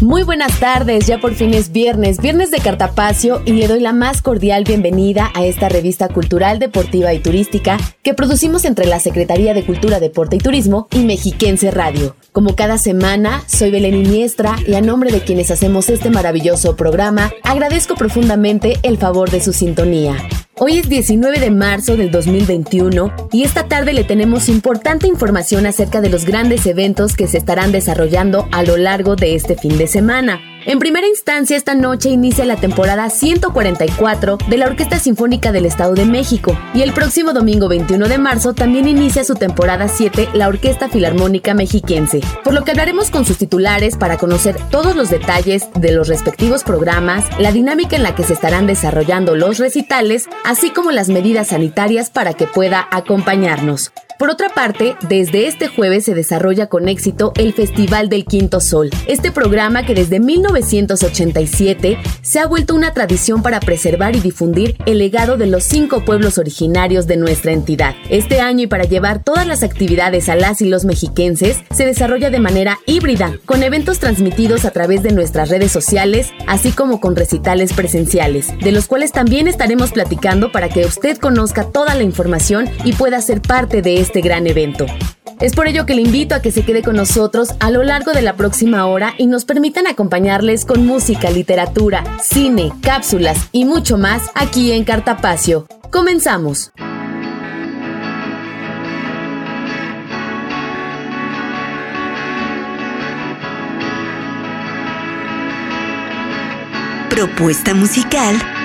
Muy buenas tardes, ya por fin es viernes, viernes de Cartapacio y le doy la más cordial bienvenida a esta revista cultural, deportiva y turística que producimos entre la Secretaría de Cultura, Deporte y Turismo y Mexiquense Radio. Como cada semana, soy Belén Iniestra y a nombre de quienes hacemos este maravilloso programa, agradezco profundamente el favor de su sintonía. Hoy es 19 de marzo del 2021 y esta tarde le tenemos importante información acerca de los grandes eventos que se estarán desarrollando a lo largo de este fin de semana. En primera instancia, esta noche inicia la temporada 144 de la Orquesta Sinfónica del Estado de México y el próximo domingo 21 de marzo también inicia su temporada 7 la Orquesta Filarmónica Mexiquense, por lo que hablaremos con sus titulares para conocer todos los detalles de los respectivos programas, la dinámica en la que se estarán desarrollando los recitales, así como las medidas sanitarias para que pueda acompañarnos. Por otra parte, desde este jueves se desarrolla con éxito el Festival del Quinto Sol, este programa que desde 1987 se ha vuelto una tradición para preservar y difundir el legado de los cinco pueblos originarios de nuestra entidad. Este año y para llevar todas las actividades a las y los mexiquenses, se desarrolla de manera híbrida, con eventos transmitidos a través de nuestras redes sociales, así como con recitales presenciales, de los cuales también estaremos platicando para que usted conozca toda la información y pueda ser parte de este este gran evento. Es por ello que le invito a que se quede con nosotros a lo largo de la próxima hora y nos permitan acompañarles con música, literatura, cine, cápsulas y mucho más aquí en Cartapacio. Comenzamos. Propuesta musical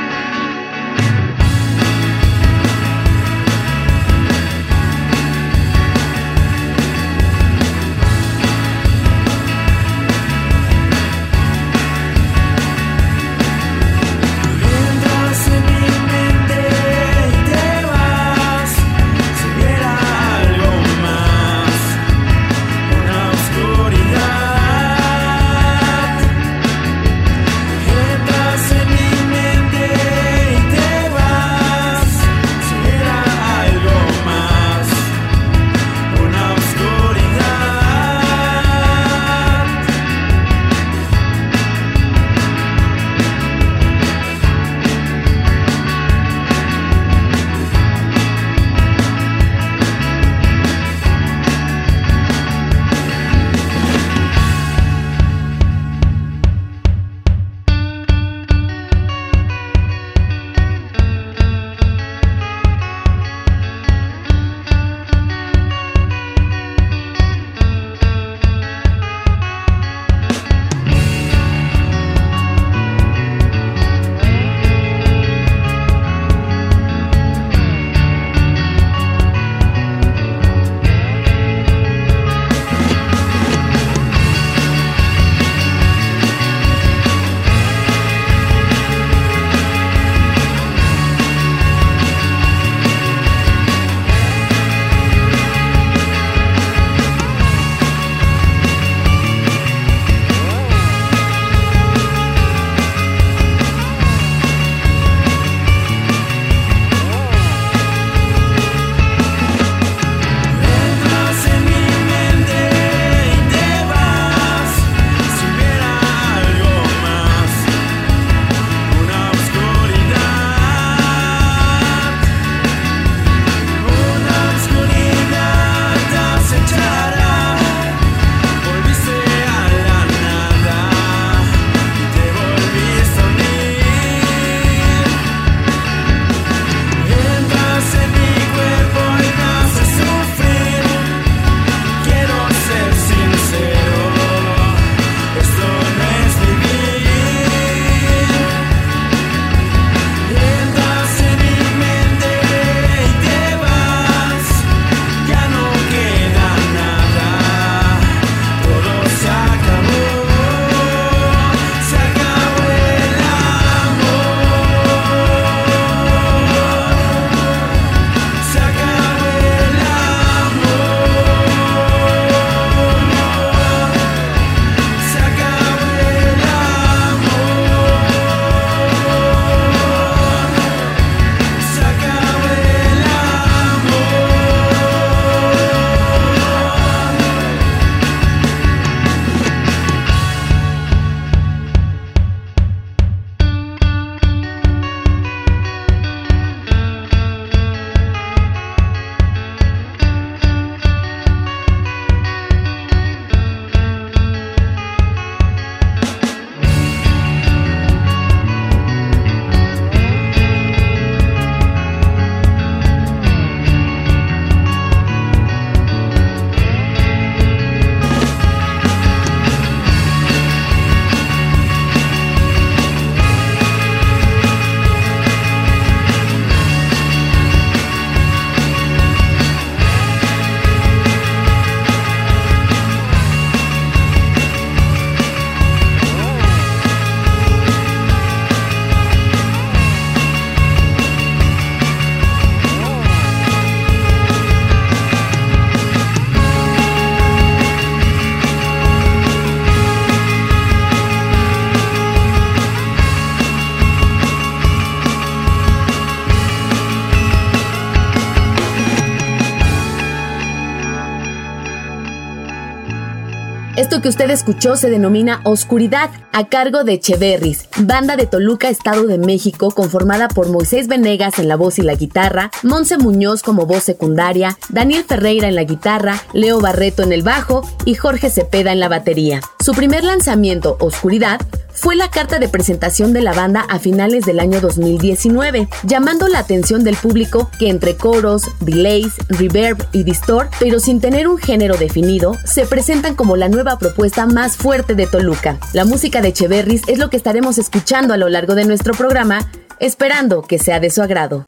usted escuchó se denomina Oscuridad, a cargo de Cheverris, banda de Toluca, Estado de México, conformada por Moisés Venegas en la voz y la guitarra, Monse Muñoz como voz secundaria, Daniel Ferreira en la guitarra, Leo Barreto en el bajo y Jorge Cepeda en la batería. Su primer lanzamiento, Oscuridad, fue la carta de presentación de la banda a finales del año 2019, llamando la atención del público que entre coros, delays, reverb y distort, pero sin tener un género definido, se presentan como la nueva propuesta más fuerte de Toluca. La música de Cheverris es lo que estaremos escuchando a lo largo de nuestro programa, esperando que sea de su agrado.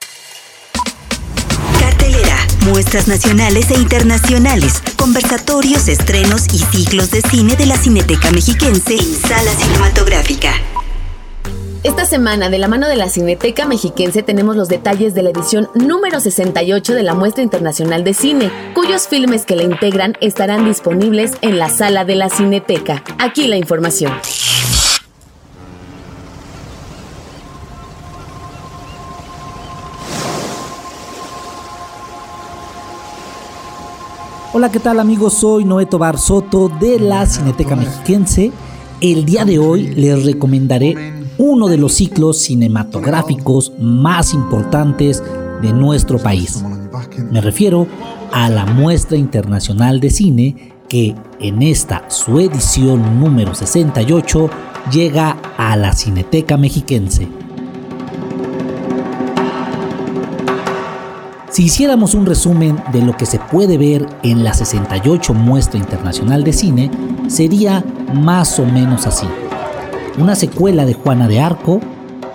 Muestras nacionales e internacionales, conversatorios, estrenos y ciclos de cine de la Cineteca Mexiquense en sala cinematográfica. Esta semana, de la mano de la Cineteca Mexiquense, tenemos los detalles de la edición número 68 de la Muestra Internacional de Cine, cuyos filmes que la integran estarán disponibles en la sala de la Cineteca. Aquí la información. Hola, ¿qué tal amigos? Soy Noeto Bar Soto de la Cineteca Mexiquense. El día de hoy les recomendaré uno de los ciclos cinematográficos más importantes de nuestro país. Me refiero a la Muestra Internacional de Cine que en esta su edición número 68 llega a la Cineteca Mexiquense. Si hiciéramos un resumen de lo que se puede ver en la 68 Muestra Internacional de Cine, sería más o menos así. Una secuela de Juana de Arco,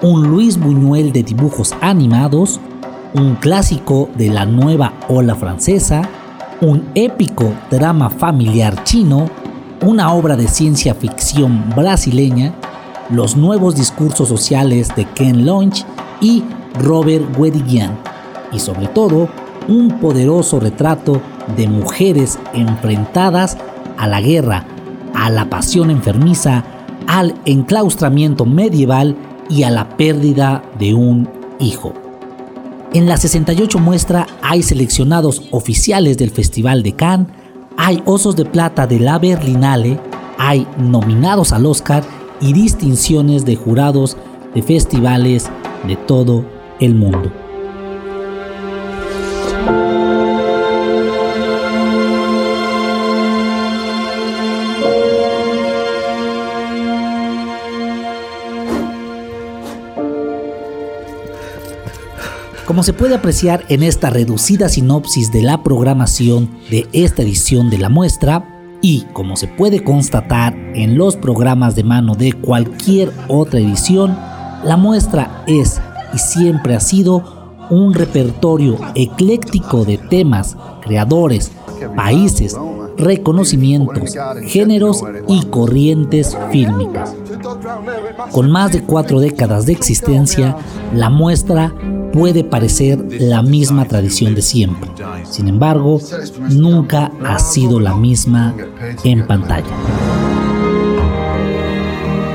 un Luis Buñuel de dibujos animados, un clásico de la nueva ola francesa, un épico drama familiar chino, una obra de ciencia ficción brasileña, los nuevos discursos sociales de Ken Loach y Robert Guédiguian y sobre todo un poderoso retrato de mujeres enfrentadas a la guerra, a la pasión enfermiza, al enclaustramiento medieval y a la pérdida de un hijo. En la 68 muestra hay seleccionados oficiales del Festival de Cannes, hay osos de plata de la Berlinale, hay nominados al Oscar y distinciones de jurados de festivales de todo el mundo. Como se puede apreciar en esta reducida sinopsis de la programación de esta edición de la muestra, y como se puede constatar en los programas de mano de cualquier otra edición, la muestra es y siempre ha sido un repertorio ecléctico de temas, creadores, países, reconocimientos, géneros y corrientes fílmicas. Con más de cuatro décadas de existencia, la muestra puede parecer la misma tradición de siempre. Sin embargo, nunca ha sido la misma en pantalla.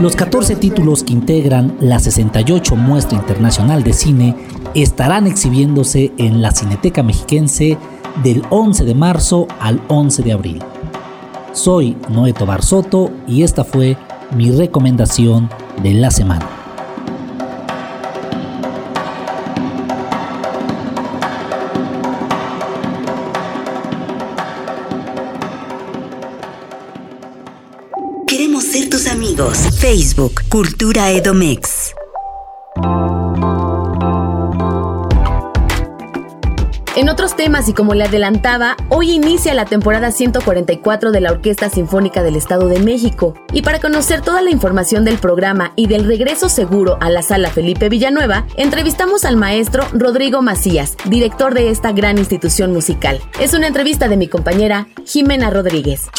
Los 14 títulos que integran la 68 Muestra Internacional de Cine estarán exhibiéndose en la Cineteca Mexiquense del 11 de marzo al 11 de abril. Soy Noeto Barsoto y esta fue mi recomendación de la semana. Facebook, Cultura Edomex. En otros temas y como le adelantaba, hoy inicia la temporada 144 de la Orquesta Sinfónica del Estado de México. Y para conocer toda la información del programa y del regreso seguro a la sala Felipe Villanueva, entrevistamos al maestro Rodrigo Macías, director de esta gran institución musical. Es una entrevista de mi compañera Jimena Rodríguez.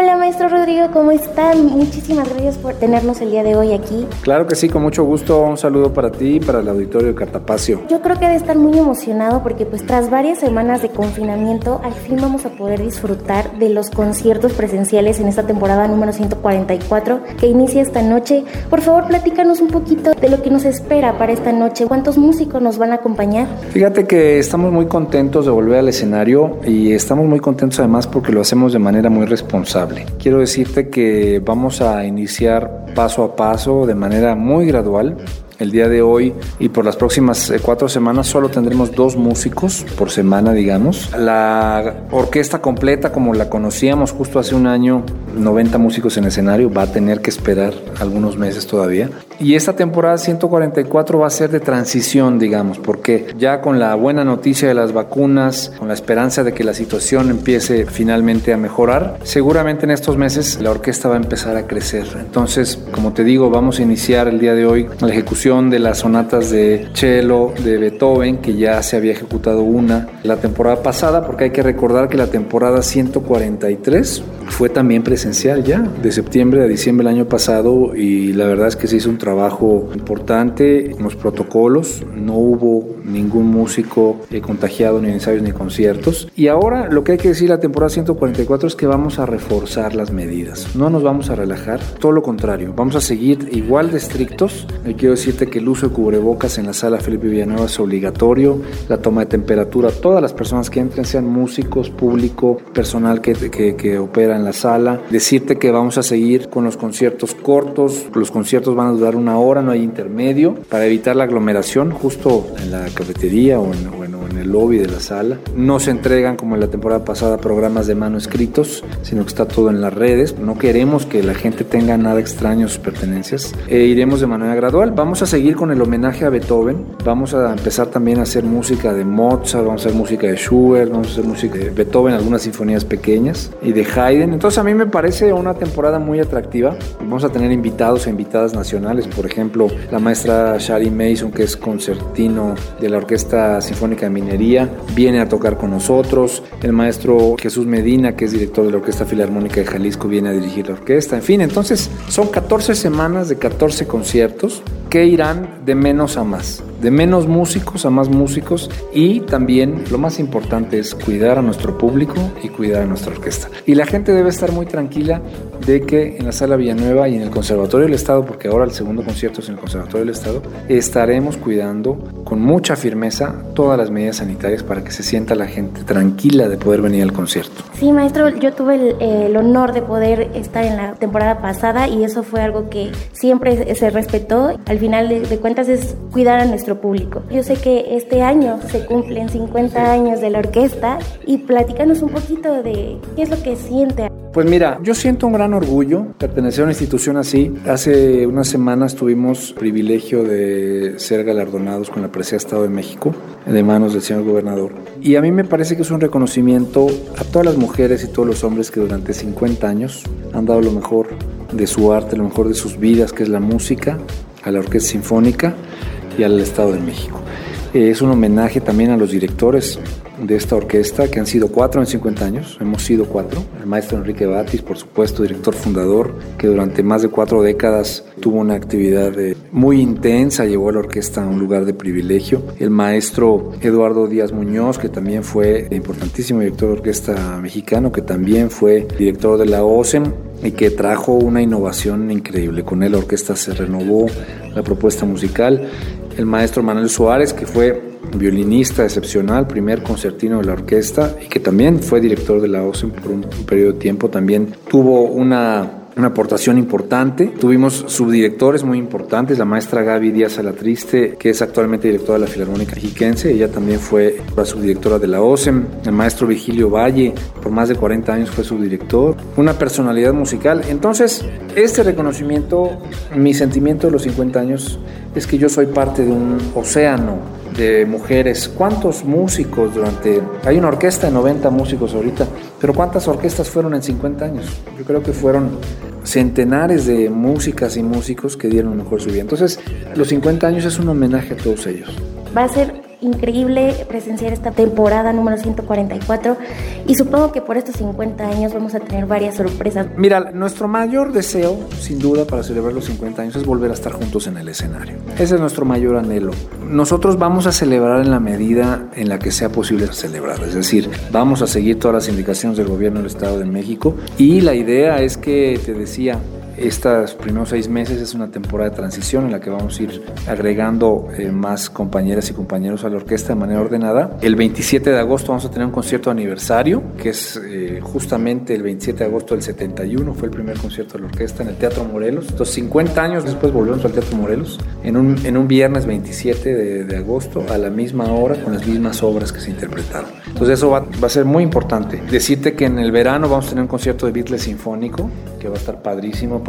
Hola maestro Rodrigo, ¿cómo están? Muchísimas gracias por tenernos el día de hoy aquí. Claro que sí, con mucho gusto. Un saludo para ti y para el auditorio de Cartapacio. Yo creo que debe estar muy emocionado porque pues tras varias semanas de confinamiento, al fin vamos a poder disfrutar de los conciertos presenciales en esta temporada número 144 que inicia esta noche. Por favor, platícanos un poquito de lo que nos espera para esta noche. ¿Cuántos músicos nos van a acompañar? Fíjate que estamos muy contentos de volver al escenario y estamos muy contentos además porque lo hacemos de manera muy responsable. Quiero decirte que vamos a iniciar paso a paso, de manera muy gradual, el día de hoy y por las próximas eh, cuatro semanas solo tendremos dos músicos por semana, digamos. La orquesta completa, como la conocíamos justo hace un año, 90 músicos en escenario, va a tener que esperar algunos meses todavía. Y esta temporada 144 va a ser de transición, digamos, porque ya con la buena noticia de las vacunas, con la esperanza de que la situación empiece finalmente a mejorar, seguramente en estos meses la orquesta va a empezar a crecer. Entonces, como te digo, vamos a iniciar el día de hoy la ejecución de las sonatas de cello de Beethoven, que ya se había ejecutado una la temporada pasada, porque hay que recordar que la temporada 143 fue también presencial ya, de septiembre a diciembre del año pasado, y la verdad es que se hizo un trabajo importante en los protocolos, no hubo ningún músico eh, contagiado ni en ensayos ni conciertos. Y ahora lo que hay que decir la temporada 144 es que vamos a reforzar las medidas, no nos vamos a relajar, todo lo contrario, vamos a seguir igual de estrictos. Eh, quiero decir que el uso de cubrebocas en la sala Felipe Villanueva es obligatorio, la toma de temperatura, todas las personas que entren, sean músicos, público, personal que, que, que opera en la sala. Decirte que vamos a seguir con los conciertos cortos, los conciertos van a durar una hora, no hay intermedio, para evitar la aglomeración justo en la cafetería o en, en el lobby de la sala. No se entregan como en la temporada pasada programas de mano escritos, sino que está todo en las redes. No queremos que la gente tenga nada extraño sus pertenencias. E iremos de manera gradual. Vamos a seguir con el homenaje a Beethoven. Vamos a empezar también a hacer música de Mozart, vamos a hacer música de Schubert, vamos a hacer música de Beethoven, algunas sinfonías pequeñas y de Haydn. Entonces a mí me parece una temporada muy atractiva. Vamos a tener invitados e invitadas nacionales, por ejemplo, la maestra Shari Mason, que es concertino de la Orquesta Sinfónica de Viene a tocar con nosotros. El maestro Jesús Medina, que es director de la Orquesta Filarmónica de Jalisco, viene a dirigir la orquesta. En fin, entonces son 14 semanas de 14 conciertos que irán de menos a más, de menos músicos a más músicos y también lo más importante es cuidar a nuestro público y cuidar a nuestra orquesta. Y la gente debe estar muy tranquila de que en la Sala Villanueva y en el Conservatorio del Estado, porque ahora el segundo concierto es en el Conservatorio del Estado, estaremos cuidando con mucha firmeza todas las medidas sanitarias para que se sienta la gente tranquila de poder venir al concierto. Sí, maestro, yo tuve el, el honor de poder estar en la temporada pasada y eso fue algo que siempre se respetó. Al final de, de cuentas es cuidar a nuestro público. Yo sé que este año se cumplen 50 años de la orquesta y platícanos un poquito de qué es lo que siente. Pues mira, yo siento un gran orgullo pertenecer a una institución así. Hace unas semanas tuvimos privilegio de ser galardonados con la Presea Estado de México de manos del señor gobernador. Y a mí me parece que es un reconocimiento a todas las mujeres y todos los hombres que durante 50 años han dado lo mejor de su arte, lo mejor de sus vidas, que es la música, a la Orquesta Sinfónica y al Estado de México. Es un homenaje también a los directores de esta orquesta, que han sido cuatro en 50 años, hemos sido cuatro. El maestro Enrique Batis, por supuesto, director fundador, que durante más de cuatro décadas tuvo una actividad eh, muy intensa, llevó a la orquesta a un lugar de privilegio. El maestro Eduardo Díaz Muñoz, que también fue importantísimo director de orquesta mexicano, que también fue director de la OSEM y que trajo una innovación increíble. Con él la orquesta se renovó la propuesta musical. El maestro Manuel Suárez, que fue violinista excepcional, primer concertino de la orquesta y que también fue director de la OSEM por un, un periodo de tiempo, también tuvo una una aportación importante. Tuvimos subdirectores muy importantes, la maestra Gaby Díaz Alatriste, que es actualmente directora de la Filarmónica Mexiquense, ella también fue la subdirectora de la OSEM, el maestro Vigilio Valle, por más de 40 años fue subdirector, una personalidad musical. Entonces, este reconocimiento, mi sentimiento de los 50 años es que yo soy parte de un océano de mujeres. ¿Cuántos músicos durante... Hay una orquesta de 90 músicos ahorita, pero ¿cuántas orquestas fueron en 50 años? Yo creo que fueron centenares de músicas y músicos que dieron mejor su vida. Entonces, los 50 años es un homenaje a todos ellos. Va a ser increíble presenciar esta temporada número 144 y supongo que por estos 50 años vamos a tener varias sorpresas. Mira, nuestro mayor deseo, sin duda, para celebrar los 50 años es volver a estar juntos en el escenario. Ese es nuestro mayor anhelo. Nosotros vamos a celebrar en la medida en la que sea posible celebrar, es decir, vamos a seguir todas las indicaciones del gobierno del Estado de México y la idea es que, te decía, estos primeros seis meses es una temporada de transición en la que vamos a ir agregando eh, más compañeras y compañeros a la orquesta de manera ordenada. El 27 de agosto vamos a tener un concierto de aniversario, que es eh, justamente el 27 de agosto del 71, fue el primer concierto de la orquesta en el Teatro Morelos. Entonces, 50 años después volvemos al Teatro Morelos, en un, en un viernes 27 de, de agosto, a la misma hora, con las mismas obras que se interpretaron. Entonces, eso va, va a ser muy importante. Decirte que en el verano vamos a tener un concierto de Beatles Sinfónico, que va a estar padrísimo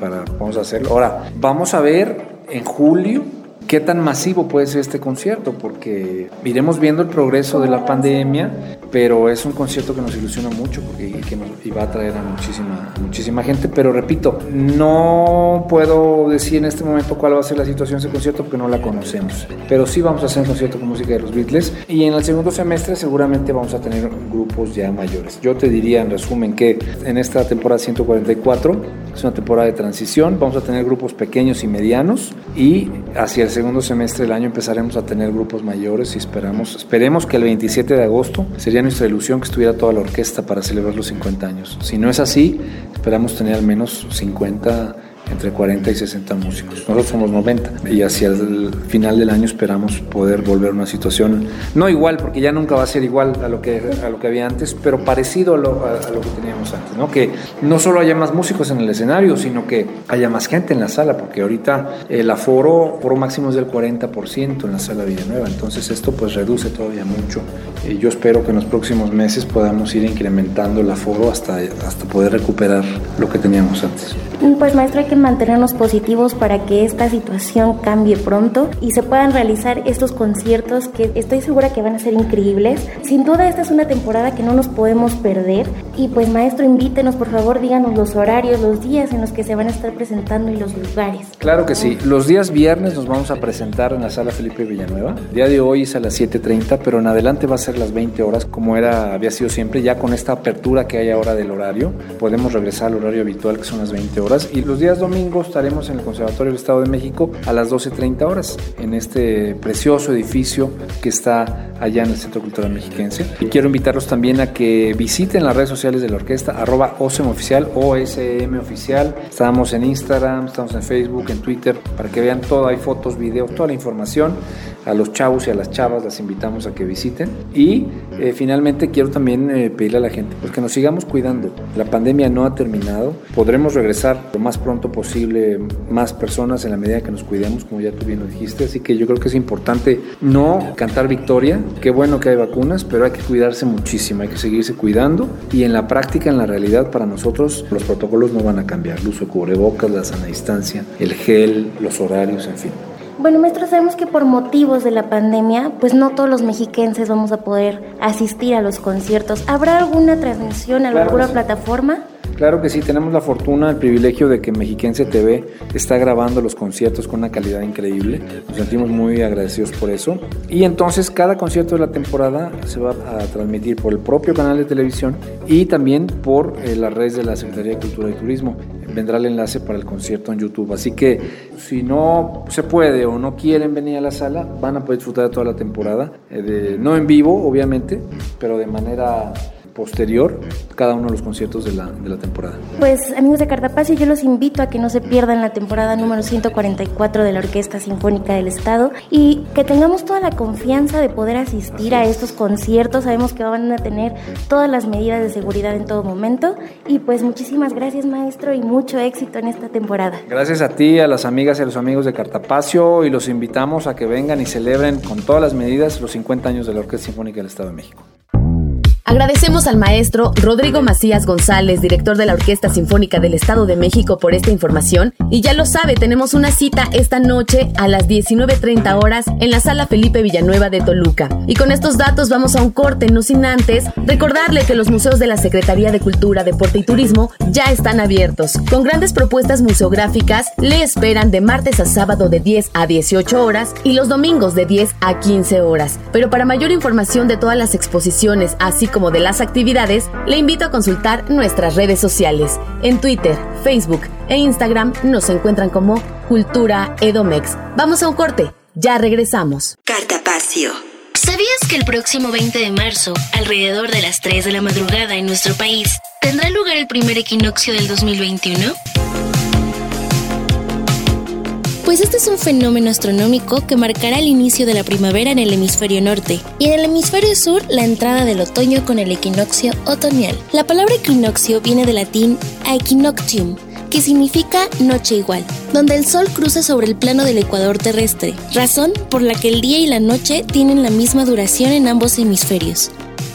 para, vamos a hacerlo. Ahora, vamos a ver en julio qué tan masivo puede ser este concierto, porque iremos viendo el progreso de la pandemia, pero es un concierto que nos ilusiona mucho porque que nos, y va a traer a muchísima, muchísima gente. Pero repito, no puedo decir en este momento cuál va a ser la situación de ese concierto porque no la conocemos. Pero sí vamos a hacer un concierto con música de los Beatles y en el segundo semestre seguramente vamos a tener grupos ya mayores. Yo te diría en resumen que en esta temporada 144 es una temporada de transición, vamos a tener grupos pequeños y medianos y hacia el segundo semestre del año empezaremos a tener grupos mayores y esperamos, esperemos que el 27 de agosto sería nuestra ilusión que estuviera toda la orquesta para celebrar los 50 años. Si no es así, esperamos tener al menos 50 entre 40 y 60 músicos. Nosotros somos 90 y hacia el final del año esperamos poder volver a una situación, no igual, porque ya nunca va a ser igual a lo que, a lo que había antes, pero parecido a lo, a, a lo que teníamos antes, ¿no? Que no solo haya más músicos en el escenario, sino que haya más gente en la sala, porque ahorita el aforo, aforo máximo es del 40% en la sala Villanueva, entonces esto pues reduce todavía mucho. Eh, yo espero que en los próximos meses podamos ir incrementando el aforo hasta, hasta poder recuperar lo que teníamos antes. Pues maestro, hay que mantenernos positivos para que esta situación cambie pronto y se puedan realizar estos conciertos que estoy segura que van a ser increíbles. Sin duda esta es una temporada que no nos podemos perder y pues maestro invítenos por favor, díganos los horarios, los días en los que se van a estar presentando y los lugares. Claro que sí, los días viernes nos vamos a presentar en la sala Felipe Villanueva. El día de hoy es a las 7.30, pero en adelante va a ser las 20 horas como era, había sido siempre, ya con esta apertura que hay ahora del horario, podemos regresar al horario habitual que son las 20 horas y los días domingos estaremos en el Conservatorio del Estado de México a las 12.30 horas en este precioso edificio que está allá en el Centro Cultural Mexiquense. Y quiero invitarlos también a que visiten las redes sociales de la orquesta, arroba OSM Oficial, OSM Oficial. Estamos en Instagram, estamos en Facebook, en Twitter, para que vean todo, hay fotos, videos, toda la información. A los chavos y a las chavas las invitamos a que visiten. Y eh, finalmente quiero también eh, pedirle a la gente pues que nos sigamos cuidando. La pandemia no ha terminado. Podremos regresar lo más pronto posible más personas en la medida que nos cuidemos, como ya tú bien lo dijiste. Así que yo creo que es importante no cantar victoria. Qué bueno que hay vacunas, pero hay que cuidarse muchísimo. Hay que seguirse cuidando. Y en la práctica, en la realidad, para nosotros los protocolos no van a cambiar. El uso de cubrebocas, la sana distancia, el gel, los horarios, en fin. Bueno, maestro, sabemos que por motivos de la pandemia, pues no todos los mexiquenses vamos a poder asistir a los conciertos. ¿Habrá alguna transmisión Claro alguna que sí. plataforma? Claro que sí, tenemos la fortuna, el privilegio de que Mexiquense TV está grabando los conciertos con una calidad increíble. Nos sentimos muy agradecidos por eso. Y entonces cada concierto de la temporada se va a transmitir por el propio canal de televisión y también por eh, las redes de la Secretaría de Cultura y Turismo. Vendrá el enlace para el concierto en YouTube. Así que si no se puede o no quieren venir a la sala, van a poder disfrutar de toda la temporada. eh, no en vivo, obviamente, pero de manera posterior cada uno de los conciertos de la, de la temporada. Pues amigos de Cartapacio, yo los invito a que no se pierdan la temporada número 144 de la Orquesta Sinfónica del Estado y que tengamos toda la confianza de poder asistir a estos conciertos. Sabemos que van a tener todas las medidas de seguridad en todo momento y pues muchísimas gracias maestro y mucho éxito en esta temporada. Gracias a ti, a las amigas y a los amigos de Cartapacio y los invitamos a que vengan y celebren con todas las medidas los 50 años de la Orquesta Sinfónica del Estado de México. Agradecemos al maestro Rodrigo Macías González, director de la Orquesta Sinfónica del Estado de México, por esta información. Y ya lo sabe, tenemos una cita esta noche a las 19.30 horas en la sala Felipe Villanueva de Toluca. Y con estos datos vamos a un corte, no sin antes recordarle que los museos de la Secretaría de Cultura, Deporte y Turismo ya están abiertos. Con grandes propuestas museográficas, le esperan de martes a sábado de 10 a 18 horas y los domingos de 10 a 15 horas. Pero para mayor información de todas las exposiciones, así como de las actividades, le invito a consultar nuestras redes sociales. En Twitter, Facebook e Instagram nos encuentran como Cultura Edomex. Vamos a un corte, ya regresamos. Cartapacio. ¿Sabías que el próximo 20 de marzo, alrededor de las 3 de la madrugada en nuestro país, tendrá lugar el primer equinoccio del 2021? Pues este es un fenómeno astronómico que marcará el inicio de la primavera en el hemisferio norte y en el hemisferio sur la entrada del otoño con el equinoccio otoñal. La palabra equinoccio viene del latín equinoctium, que significa noche igual, donde el sol cruza sobre el plano del ecuador terrestre, razón por la que el día y la noche tienen la misma duración en ambos hemisferios.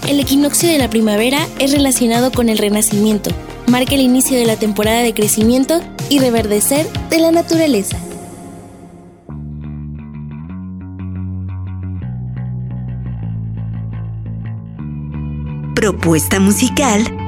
El equinoccio de la primavera es relacionado con el renacimiento, marca el inicio de la temporada de crecimiento y reverdecer de la naturaleza. Propuesta musical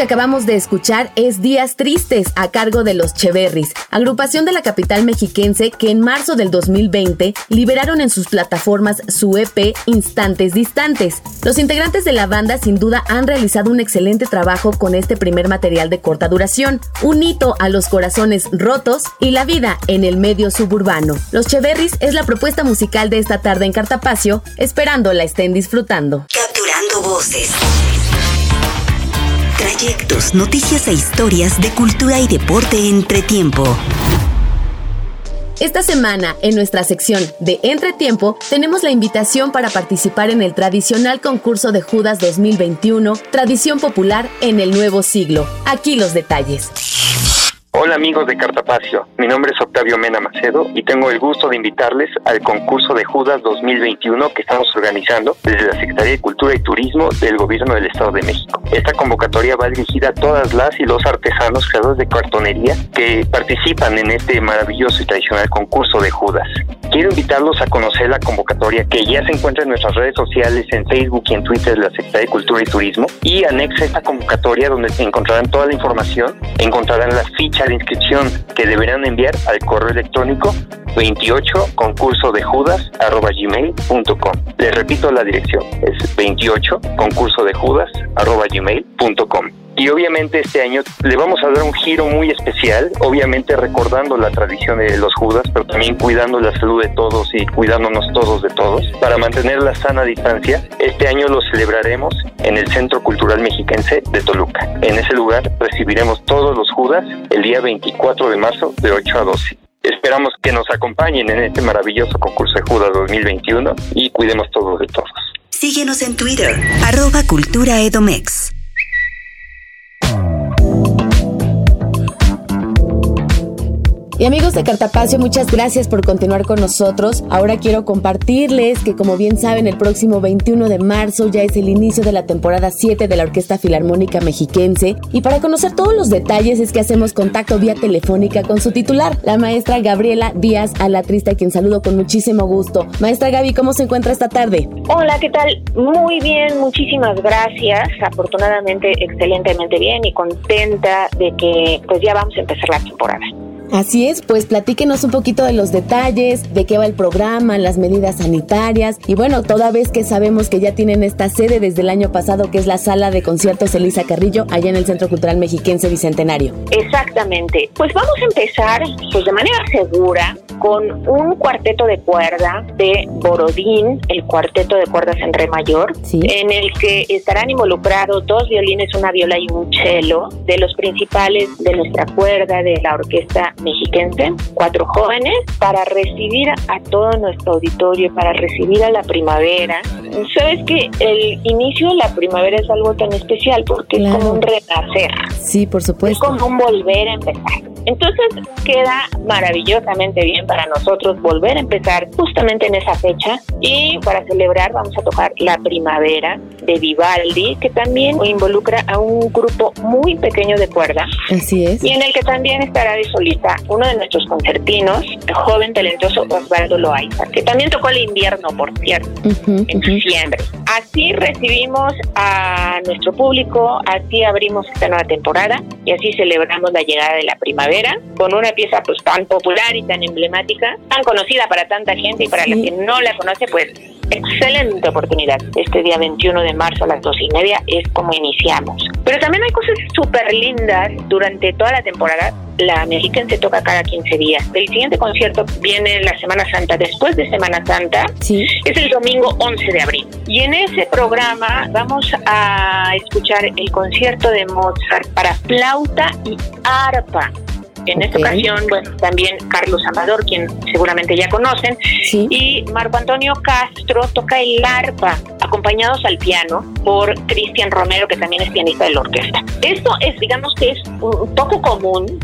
que acabamos de escuchar es Días Tristes a cargo de los Cheverris, agrupación de la capital mexiquense que en marzo del 2020 liberaron en sus plataformas su EP Instantes Distantes. Los integrantes de la banda sin duda han realizado un excelente trabajo con este primer material de corta duración, un hito a los corazones rotos y la vida en el medio suburbano. Los Cheverris es la propuesta musical de esta tarde en Cartapacio, esperando la estén disfrutando. Capturando voces. Trayectos, noticias e historias de cultura y deporte entre tiempo. Esta semana, en nuestra sección de Entretiempo, tenemos la invitación para participar en el tradicional concurso de Judas 2021, Tradición Popular en el Nuevo Siglo. Aquí los detalles. Hola amigos de Cartapacio, mi nombre es Octavio Mena Macedo y tengo el gusto de invitarles al concurso de Judas 2021 que estamos organizando desde la Secretaría de Cultura y Turismo del Gobierno del Estado de México. Esta convocatoria va dirigida a todas las y los artesanos creadores de cartonería que participan en este maravilloso y tradicional concurso de Judas. Quiero invitarlos a conocer la convocatoria que ya se encuentra en nuestras redes sociales, en Facebook y en Twitter de la Secretaría de Cultura y Turismo y anexa esta convocatoria donde encontrarán toda la información, encontrarán la ficha de inscripción que deberán enviar al correo electrónico 28 concurso de judas arroba gmail.com. Les repito la dirección, es 28 concurso de judas arroba gmail.com. Y obviamente este año le vamos a dar un giro muy especial, obviamente recordando la tradición de los Judas, pero también cuidando la salud de todos y cuidándonos todos de todos. Para mantener la sana distancia, este año lo celebraremos en el Centro Cultural Mexiquense de Toluca. En ese lugar recibiremos todos los Judas el día 24 de marzo de 8 a 12. Esperamos que nos acompañen en este maravilloso concurso de Judas 2021 y cuidemos todos de todos. Síguenos en Twitter, arroba Cultura Edomex. Y amigos de Cartapacio, muchas gracias por continuar con nosotros. Ahora quiero compartirles que como bien saben, el próximo 21 de marzo ya es el inicio de la temporada 7 de la Orquesta Filarmónica Mexiquense. Y para conocer todos los detalles es que hacemos contacto vía telefónica con su titular, la maestra Gabriela Díaz Alatrista, a quien saludo con muchísimo gusto. Maestra Gaby, ¿cómo se encuentra esta tarde? Hola, ¿qué tal? Muy bien, muchísimas gracias. Afortunadamente, excelentemente bien y contenta de que pues ya vamos a empezar la temporada. Así es, pues platíquenos un poquito de los detalles, de qué va el programa, las medidas sanitarias y bueno, toda vez que sabemos que ya tienen esta sede desde el año pasado que es la sala de conciertos Elisa Carrillo allá en el Centro Cultural Mexiquense Bicentenario. Exactamente, pues vamos a empezar pues de manera segura con un cuarteto de cuerda de Borodín, el cuarteto de cuerdas en re mayor, en el que estarán involucrados dos violines, una viola y un cello de los principales de nuestra cuerda de la orquesta mexiquense, cuatro jóvenes, para recibir a todo nuestro auditorio, para recibir a la primavera. Sabes que el inicio de la primavera es algo tan especial porque es como un renacer. Sí, por supuesto. Es como un volver a empezar. Entonces queda maravillosamente bien para nosotros volver a empezar justamente en esa fecha y para celebrar vamos a tocar La Primavera de Vivaldi, que también involucra a un grupo muy pequeño de cuerda. Así es. Y en el que también estará de solista uno de nuestros concertinos, el joven talentoso Osvaldo Loaiza, que también tocó el invierno, por cierto, en diciembre. Así recibimos a nuestro público, así abrimos esta nueva temporada y así celebramos la llegada de la primavera con una pieza pues tan popular y tan emblemática, tan conocida para tanta gente y para la que no la conoce, pues excelente oportunidad. Este día 21 de marzo a las dos y media es como iniciamos. Pero también hay cosas súper lindas durante toda la temporada. La Mexican se toca cada 15 días. El siguiente concierto viene la Semana Santa, después de Semana Santa. Sí. Es el domingo 11 de abril. Y en ese programa vamos a escuchar el concierto de Mozart para flauta y arpa. En esta ocasión, bueno, también Carlos Amador, quien seguramente ya conocen, y Marco Antonio Castro toca el arpa, acompañados al piano por Cristian Romero, que también es pianista de la orquesta. Esto es, digamos que es un poco común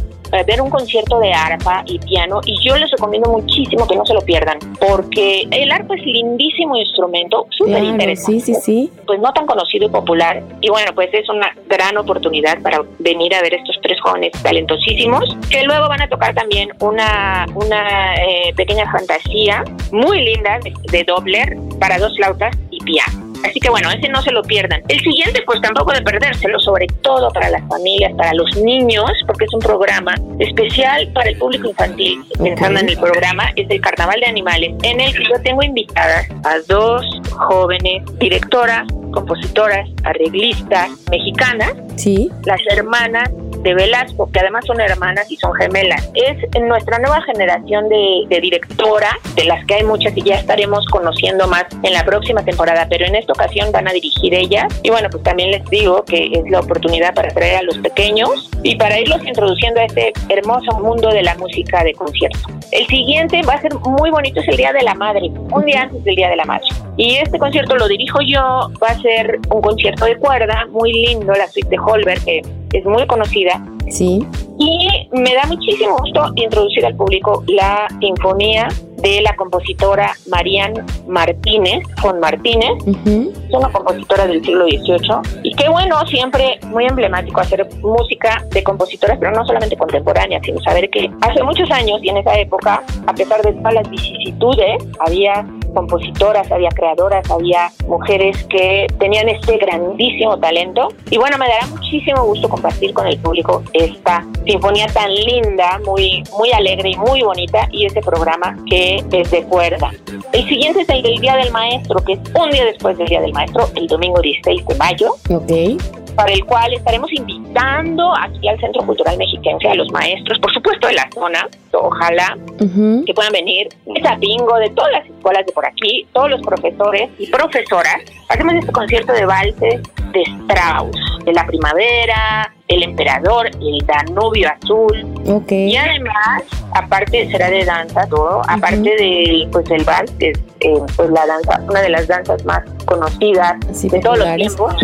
ver un concierto de arpa y piano y yo les recomiendo muchísimo que no se lo pierdan porque el arpa es lindísimo instrumento, súper interesante. Sí, sí, sí. Pues no tan conocido y popular y bueno, pues es una gran oportunidad para venir a ver estos tres jóvenes talentosísimos que luego van a tocar también una, una eh, pequeña fantasía muy linda de, de Dobler para dos flautas y piano. Así que bueno, ese no se lo pierdan. El siguiente, pues tampoco de perdérselo, sobre todo para las familias, para los niños, porque es un programa especial para el público infantil. Pensando en el programa, es el Carnaval de Animales, en el que yo tengo invitadas a dos jóvenes directoras, compositoras, arreglistas mexicanas, sí. las hermanas de Velasco, que además son hermanas y son gemelas. Es nuestra nueva generación de, de directora, de las que hay muchas y ya estaremos conociendo más en la próxima temporada, pero en esta ocasión van a dirigir ellas. Y bueno, pues también les digo que es la oportunidad para traer a los pequeños y para irlos introduciendo a este hermoso mundo de la música de concierto. El siguiente va a ser muy bonito, es el Día de la Madre, un día antes del Día de la Madre. Y este concierto lo dirijo yo, va a ser un concierto de cuerda, muy lindo, la suite de Holberg, que es muy conocida. Sí. Y me da muchísimo gusto introducir al público la sinfonía de la compositora Marian Martínez, con Martínez. Es una compositora del siglo XVIII. Y qué bueno, siempre muy emblemático hacer música de compositoras, pero no solamente contemporáneas, sino saber que hace muchos años y en esa época, a pesar de todas las vicisitudes, había compositoras, había creadoras, había mujeres que tenían este grandísimo talento. Y bueno, me dará muchísimo gusto compartir con el público esta sinfonía tan linda, muy, muy alegre y muy bonita y ese programa que es de cuerda. El siguiente es el del Día del Maestro, que es un día después del Día del Maestro, el domingo 16 de mayo. Ok para el cual estaremos invitando aquí al Centro Cultural Mexiquense a los maestros, por supuesto de la zona, ojalá que puedan venir. De Tapingo, de todas las escuelas de por aquí, todos los profesores y profesoras. Hacemos este concierto de valses de Strauss, de la primavera, el emperador, el Danubio azul. Y además, aparte será de danza todo, aparte del pues el vals, que es eh, pues la danza, una de las danzas más conocidas de todos los tiempos.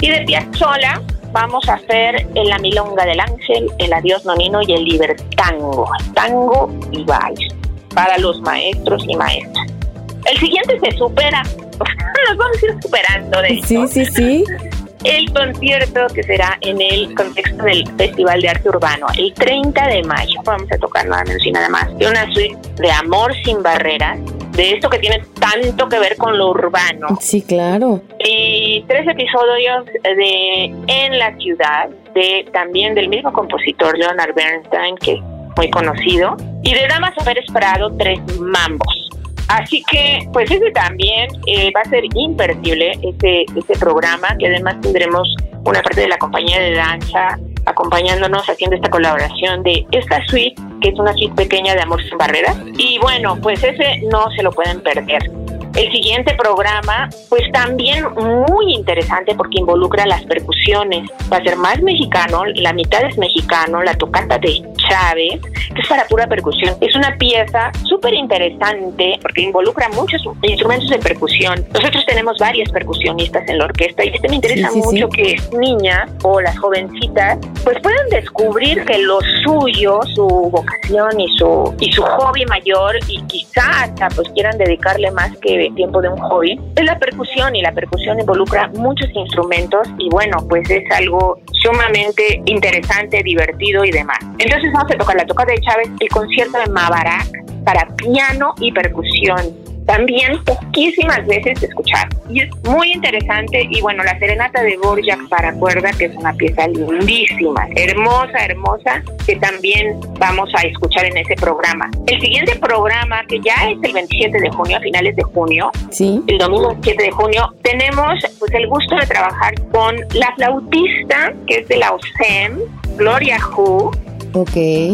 Y de Piazzolla vamos a hacer en la milonga del ángel, el adiós nonino y el libertango, tango y vals para los maestros y maestras. El siguiente se supera, nos vamos a ir superando de Sí, sí, sí el concierto que será en el contexto del Festival de Arte Urbano, el 30 de mayo. Vamos a tocar nada menos y nada más de una suite de Amor sin Barreras, de esto que tiene tanto que ver con lo urbano. Sí, claro. Y tres episodios de En la ciudad, de también del mismo compositor Leonard Bernstein, que es muy conocido, y de Damas Pérez Prado, tres mambos. Así que, pues ese también eh, va a ser imperdible, ese, ese programa, que además tendremos una parte de la compañía de danza acompañándonos haciendo esta colaboración de esta suite, que es una suite pequeña de Amor sin Barreras. Y bueno, pues ese no se lo pueden perder. El siguiente programa, pues también muy interesante porque involucra las percusiones. Va a ser más mexicano, la mitad es mexicano, la tocata de Chávez, que es para pura percusión. Es una pieza súper interesante porque involucra muchos instrumentos de percusión. Nosotros tenemos varias percusionistas en la orquesta y este me interesa mucho que niñas o las jovencitas pues puedan descubrir que lo suyo, su vocación y su, y su hobby mayor y quizá hasta pues quieran dedicarle más que tiempo de un hobby, es la percusión y la percusión involucra muchos instrumentos y bueno, pues es algo sumamente interesante, divertido y demás. Entonces vamos a tocar la toca de Chávez, el concierto de Mabarak para piano y percusión también poquísimas veces escuchar. Y es muy interesante. Y bueno, la serenata de Borjak para cuerda, que es una pieza lindísima, hermosa, hermosa, que también vamos a escuchar en ese programa. El siguiente programa, que ya es el 27 de junio, a finales de junio, ¿Sí? el domingo 27 de junio, tenemos pues el gusto de trabajar con la flautista, que es de la OSEM, Gloria Hu,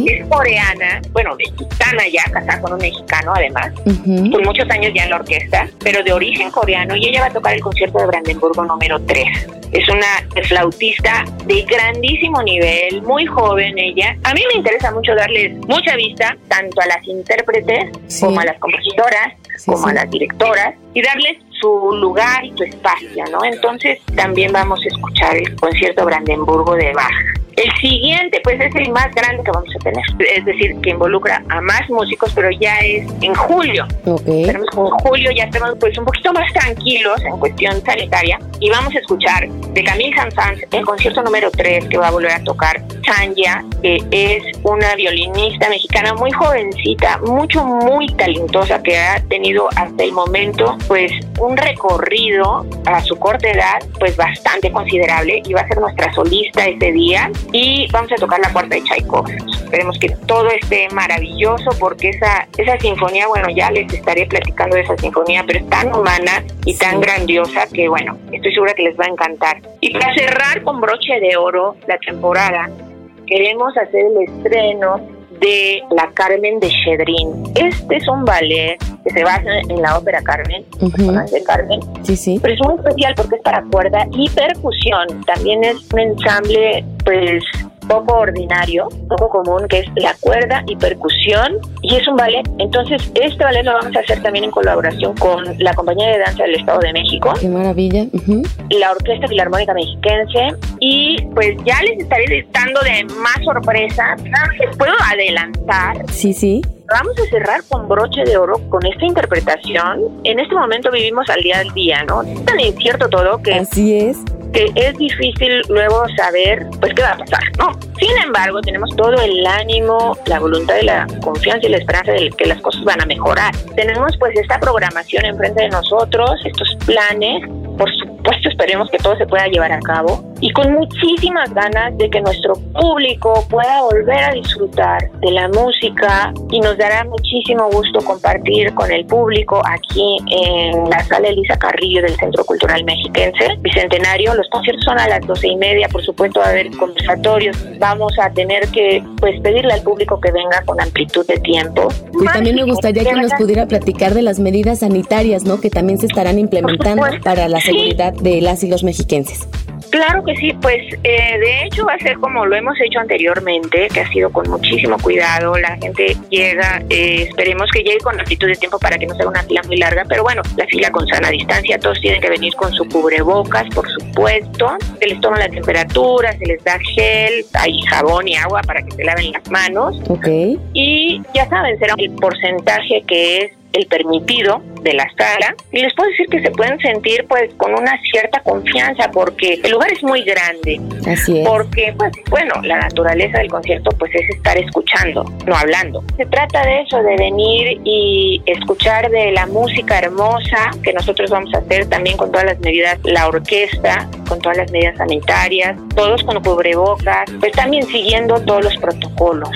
es coreana, bueno, mexicana ya, casada con un mexicano además, con muchos años ya en la orquesta, pero de origen coreano y ella va a tocar el concierto de Brandenburgo número 3. Es una flautista de grandísimo nivel, muy joven ella. A mí me interesa mucho darles mucha vista tanto a las intérpretes como a las compositoras, como a las directoras y darles su lugar y su espacio, ¿no? Entonces también vamos a escuchar el concierto Brandenburgo de Bach. El siguiente, pues es el más grande que vamos a tener, es decir, que involucra a más músicos, pero ya es en julio. Okay. En julio ya estamos pues un poquito más tranquilos en cuestión sanitaria y vamos a escuchar de Camille Saint-Saëns el concierto número 3 que va a volver a tocar Chanya, que es una violinista mexicana muy jovencita, mucho, muy talentosa, que ha tenido hasta el momento pues un recorrido a su corta edad pues bastante considerable y va a ser nuestra solista ese día y vamos a tocar la cuarta de Tchaikovsky. Esperemos que todo esté maravilloso porque esa, esa sinfonía, bueno, ya les estaré platicando de esa sinfonía, pero es tan humana y tan grandiosa que, bueno, estoy segura que les va a encantar. Y para cerrar con broche de oro la temporada, queremos hacer el estreno de La Carmen de Chedrin. Este es un ballet que se basa en la ópera Carmen, de Carmen. Sí, sí. Pero es muy especial porque es para cuerda y percusión. También es un ensamble, pues, poco ordinario, poco común, que es la cuerda y percusión, y es un ballet. Entonces, este ballet lo vamos a hacer también en colaboración con la Compañía de Danza del Estado de México. Qué maravilla. La Orquesta Filarmónica Mexiquense, y pues ya les estaré dando de más sorpresa. puedo adelantar. Sí, sí. Vamos a cerrar con broche de oro con esta interpretación. En este momento vivimos al día al día, ¿no? Es tan incierto todo que... Así es que es difícil luego saber pues qué va a pasar, ¿no? Sin embargo, tenemos todo el ánimo, la voluntad y la confianza y la esperanza de que las cosas van a mejorar. Tenemos pues esta programación enfrente de nosotros, estos planes, por supuesto esperemos que todo se pueda llevar a cabo y con muchísimas ganas de que nuestro público pueda volver a disfrutar de la música y nos dará muchísimo gusto compartir con el público aquí en la sala Elisa Carrillo del Centro Cultural Mexiquense, Bicentenario, conciertos son a las doce y media, por supuesto va a haber conversatorios, vamos a tener que pues pedirle al público que venga con amplitud de tiempo. Y también me gustaría que nos pudiera platicar de las medidas sanitarias, ¿no? Que también se estarán implementando para la seguridad de las y los mexiquenses. Claro que sí, pues eh, de hecho va a ser como lo hemos hecho anteriormente, que ha sido con muchísimo cuidado, la gente llega, eh, esperemos que llegue con amplitud de tiempo para que no sea una fila muy larga, pero bueno, la fila con sana distancia, todos tienen que venir con su cubrebocas, por supuesto, se les toma la temperatura, se les da gel, hay jabón y agua para que se laven las manos. Ok. Y ya saben, será el porcentaje que es el permitido de la sala y les puedo decir que se pueden sentir pues con una cierta confianza porque el lugar es muy grande. Así es. Porque pues bueno, la naturaleza del concierto pues es estar escuchando, no hablando. Se trata de eso, de venir y escuchar de la música hermosa que nosotros vamos a hacer también con todas las medidas, la orquesta, con todas las medidas sanitarias, todos con cubrebocas, pues también siguiendo todos los protocolos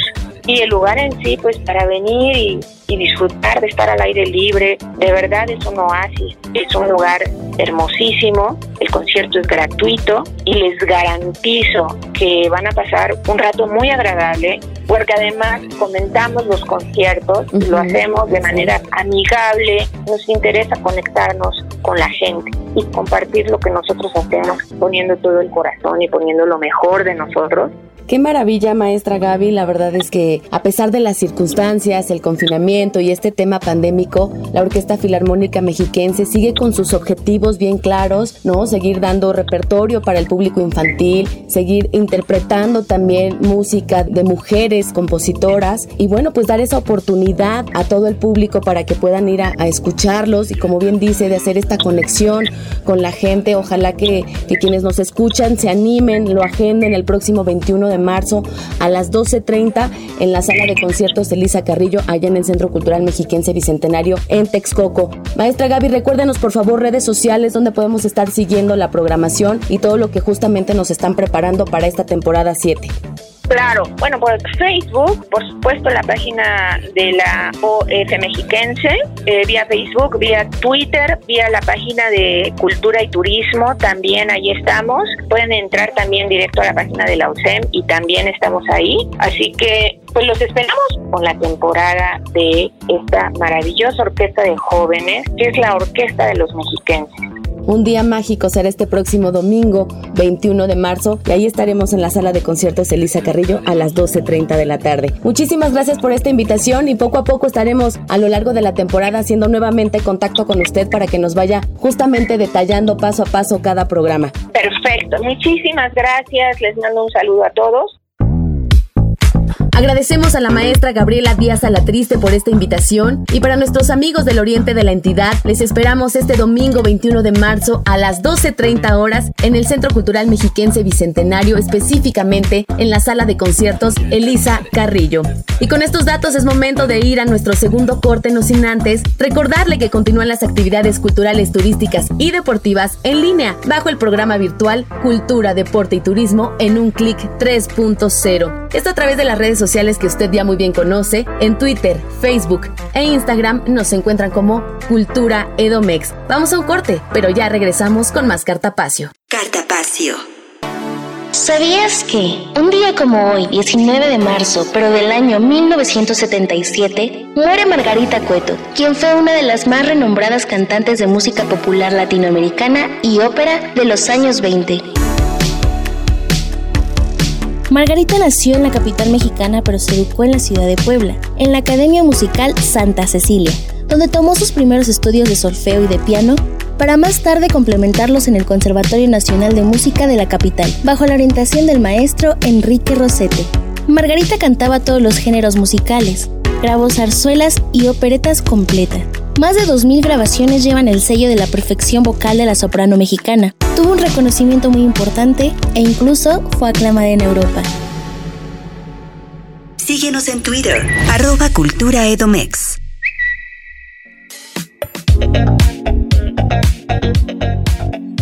y el lugar en sí, pues para venir y, disfrutar de estar al aire libre, de verdad es un oasis, es un lugar hermosísimo, el concierto es gratuito y les garantizo que van a pasar un rato muy agradable porque además comentamos los conciertos, lo hacemos de manera amigable, nos interesa conectarnos con la gente y compartir lo que nosotros hacemos poniendo todo el corazón y poniendo lo mejor de nosotros Qué maravilla, maestra Gaby. La verdad es que a pesar de las circunstancias, el confinamiento y este tema pandémico, la Orquesta Filarmónica Mexiquense sigue con sus objetivos bien claros, ¿no? Seguir dando repertorio para el público infantil, seguir interpretando también música de mujeres compositoras y bueno, pues dar esa oportunidad a todo el público para que puedan ir a, escucharlos y como bien dice, de hacer esta conexión con la gente. Ojalá que, que quienes nos escuchan se animen, lo agenden el próximo 21 de marzo a las 12.30 en la sala de conciertos Elisa Carrillo, allá en el Centro Cultural Mexiquense Bicentenario en Texcoco. Maestra Gaby, recuérdenos por favor redes sociales donde podemos estar siguiendo la programación y todo lo que justamente nos están preparando para esta temporada 7. Claro, bueno, por Facebook, por supuesto, la página de la OF Mexiquense, eh, vía Facebook, vía Twitter, vía la página de Cultura y Turismo, también ahí estamos. Pueden entrar también directo a la página de la OSEM y también estamos ahí. Así que, pues los esperamos con la temporada de esta maravillosa orquesta de jóvenes, que es la Orquesta de los Mexiquenses. Un día mágico será este próximo domingo 21 de marzo y ahí estaremos en la sala de conciertos Elisa Carrillo a las 12.30 de la tarde. Muchísimas gracias por esta invitación y poco a poco estaremos a lo largo de la temporada haciendo nuevamente contacto con usted para que nos vaya justamente detallando paso a paso cada programa. Perfecto, muchísimas gracias, les mando un saludo a todos Agradecemos a la maestra Gabriela Díaz Alatriste por esta invitación y para nuestros amigos del oriente de la entidad, les esperamos este domingo 21 de marzo a las 12.30 horas en el Centro Cultural Mexiquense Bicentenario, específicamente en la sala de conciertos Elisa Carrillo. Y con estos datos es momento de ir a nuestro segundo corte, no sin antes recordarle que continúan las actividades culturales, turísticas y deportivas en línea bajo el programa virtual Cultura, Deporte y Turismo en un clic 3.0. Esto a través de las redes sociales que usted ya muy bien conoce. En Twitter, Facebook e Instagram nos encuentran como Cultura Edomex. Vamos a un corte, pero ya regresamos con más Cartapacio. Cartapacio. ¿Sabías que un día como hoy, 19 de marzo, pero del año 1977, muere Margarita Cueto, quien fue una de las más renombradas cantantes de música popular latinoamericana y ópera de los años 20? Margarita nació en la capital mexicana pero se educó en la ciudad de Puebla, en la Academia Musical Santa Cecilia, donde tomó sus primeros estudios de solfeo y de piano para más tarde complementarlos en el Conservatorio Nacional de Música de la capital, bajo la orientación del maestro Enrique Rosete. Margarita cantaba todos los géneros musicales, grabó zarzuelas y operetas completa. Más de 2.000 grabaciones llevan el sello de la perfección vocal de la soprano mexicana. Tuvo un reconocimiento muy importante e incluso fue aclamada en Europa. Síguenos en Twitter, arroba Cultura Edomex.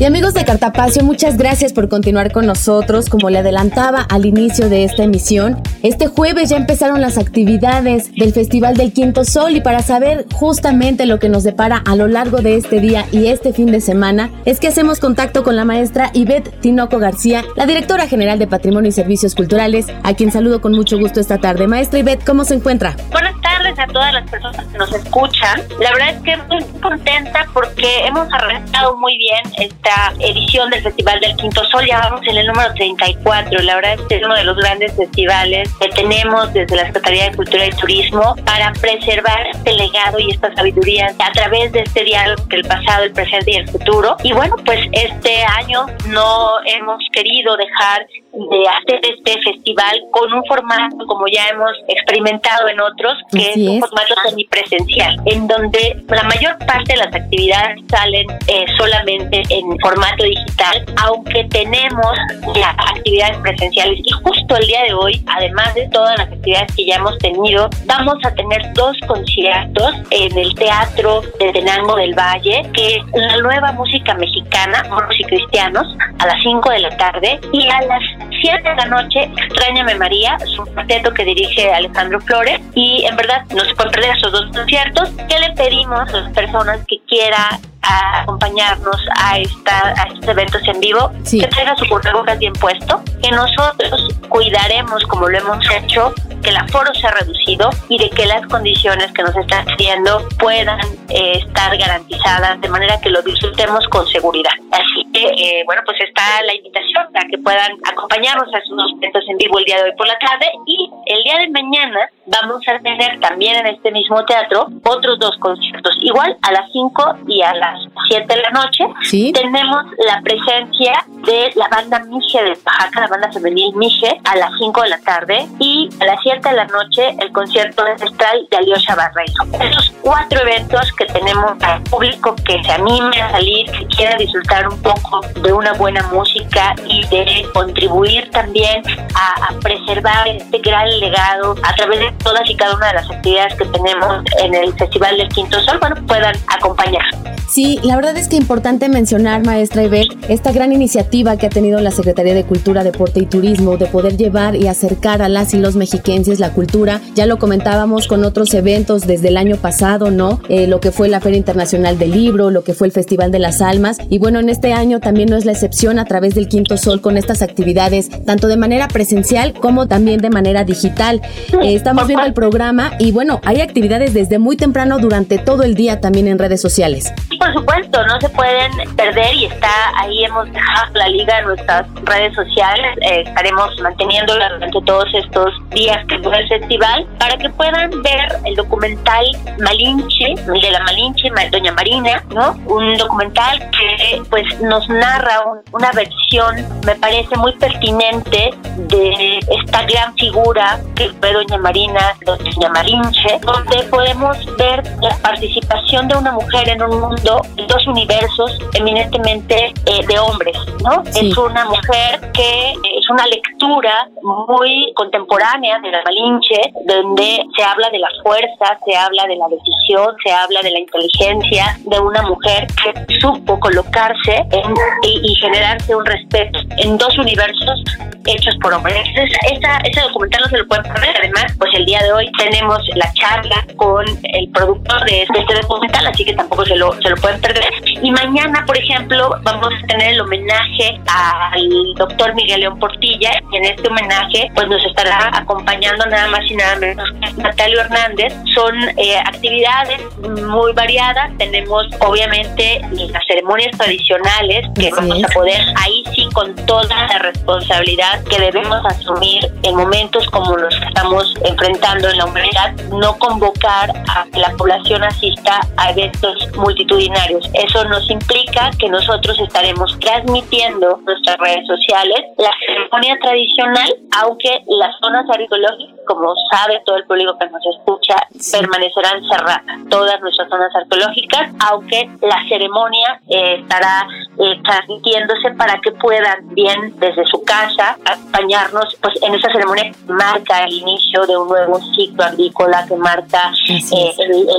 Y amigos de Cartapacio, muchas gracias por continuar con nosotros. Como le adelantaba al inicio de esta emisión, este jueves ya empezaron las actividades del Festival del Quinto Sol y para saber justamente lo que nos depara a lo largo de este día y este fin de semana, es que hacemos contacto con la maestra Ivette Tinoco García, la directora general de Patrimonio y Servicios Culturales, a quien saludo con mucho gusto esta tarde. Maestra Ivette, ¿cómo se encuentra? Tardes a todas las personas que nos escuchan. La verdad es que estoy muy contenta porque hemos arrancado muy bien esta edición del Festival del Quinto Sol. Ya vamos en el número 34. La verdad es que es uno de los grandes festivales que tenemos desde la Secretaría de Cultura y Turismo para preservar este legado y esta sabiduría a través de este diálogo entre el pasado, el presente y el futuro. Y bueno, pues este año no hemos querido dejar de hacer este festival con un formato como ya hemos experimentado en otros, que es un formato semipresencial, en donde la mayor parte de las actividades salen eh, solamente en formato digital, aunque tenemos ya actividades presenciales. Y justo el día de hoy, además de todas las actividades que ya hemos tenido, vamos a tener dos conciertos en el Teatro de Tenango del Valle, que es la nueva música mexicana, moros y cristianos, a las 5 de la tarde, y a las 7 de la noche, Extrañame María, es un cuarteto que dirige Alejandro Flores, y en verdad no se pueden perder esos dos conciertos. ¿Qué le pedimos a las personas que quieran acompañarnos a, esta, a estos eventos en vivo, que traiga su cubrebocas bien puesto, que nosotros cuidaremos como lo hemos hecho, que el aforo sea reducido y de que las condiciones que nos están pidiendo puedan eh, estar garantizadas de manera que lo disfrutemos con seguridad. Así que, eh, bueno, pues está la invitación para que puedan acompañarnos a estos eventos en vivo el día de hoy por la tarde y el día de mañana vamos a tener también en este mismo teatro otros dos conciertos, igual a las 5 y a las 7 de la noche. Tenemos la presencia de la banda Mije de Oaxaca, la banda femenil Mije, a las 5 de la tarde y a las 7 de la noche el concierto ancestral de Aliosha Barreiro. Esos cuatro eventos que tenemos al público que se anime a salir, que quiera disfrutar un poco de una buena música y de contribuir también a, a preservar este gran legado a través de todas y cada una de las actividades que tenemos en el Festival del Quinto Sol, bueno, puedan acompañar. Sí, la verdad es que importante mencionar, maestra Ivette, esta gran iniciativa que ha tenido la Secretaría de Cultura, Deporte y Turismo de poder llevar y acercar a las y los mexiquenses la cultura. Ya lo comentábamos con otros eventos desde el año pasado, ¿no? Eh, lo que fue la Feria Internacional del Libro, lo que fue el Festival de las Almas. Y bueno, en este año también no es la excepción a través del Quinto Sol con estas actividades, tanto de manera presencial como también de manera digital. Eh, estamos viendo el programa y bueno, hay actividades desde muy temprano durante todo el día también en redes sociales por supuesto, no se pueden perder y está ahí, hemos dejado la liga en nuestras redes sociales, eh, estaremos manteniéndola durante todos estos días que dura el festival para que puedan ver el documental Malinche, de la Malinche, Doña Marina, ¿no? Un documental que pues nos narra una versión, me parece muy pertinente, de esta gran figura que fue Doña Marina, Doña Malinche, donde podemos ver la participación de una mujer en un mundo dos universos eminentemente eh, de hombres, ¿no? Es una mujer que es una lectura muy contemporánea de la Malinche, donde se habla de la fuerza, se habla de la decisión, se habla de la inteligencia de una mujer que supo colocarse y, generarse un respeto en dos universos hechos por hombres. ese documental no se lo pueden perder. Además, pues el día de hoy tenemos la charla con el productor de este documental, así que tampoco se lo, se lo pueden perder. Y mañana, por ejemplo, vamos a tener el homenaje al doctor Miguel León Portilla y en este homenaje pues nos estará acompañando nada más y nada menos que Natalio Hernández. Son eh, actividades muy variadas, tenemos obviamente las ceremonias tradicionales que vamos a poder ahí sí con toda la responsabilidad que debemos asumir en momentos como los que estamos enfrentando en la humanidad, no convocar a que la población asista a eventos multitudinarios. Eso nos implica que nosotros estaremos transmitiendo nuestras redes sociales la ceremonia tradicional, aunque las zonas arqueológicas, como sabe todo el público que nos escucha, permanecerán cerradas, todas nuestras zonas arqueológicas, aunque la ceremonia eh, estará eh, transmitiéndose para que puedan bien desde su casa acompañarnos pues en esa ceremonia que marca el inicio de un nuevo ciclo agrícola que marca eh,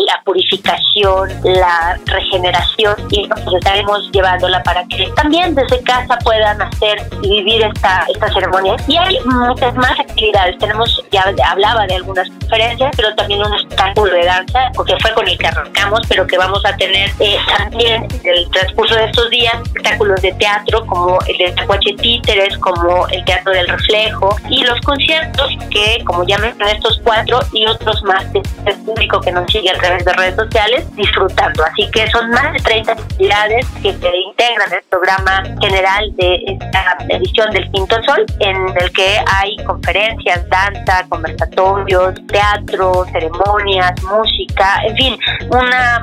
la purificación, la regeneración y nos estaremos llevándola para que también desde casa puedan hacer y vivir esta, esta ceremonia. Y hay muchas más actividades. Tenemos, ya hablaba de algunas conferencias, pero también un espectáculo de danza, porque fue con el que arrancamos, pero que vamos a tener eh, también en el transcurso de estos días espectáculos de teatro como el de Tacuache Títeres, como el Teatro del Reflejo y los conciertos que, como ya mencioné, estos cuatro y otros más del público que nos sigue a través de redes sociales disfrutando. Así que son más de 30 actividades que se integran en el programa general de esta edición del Quinto Sol, en el que hay conferencias, danza, conversatorios, teatro, ceremonias, música, en fin, una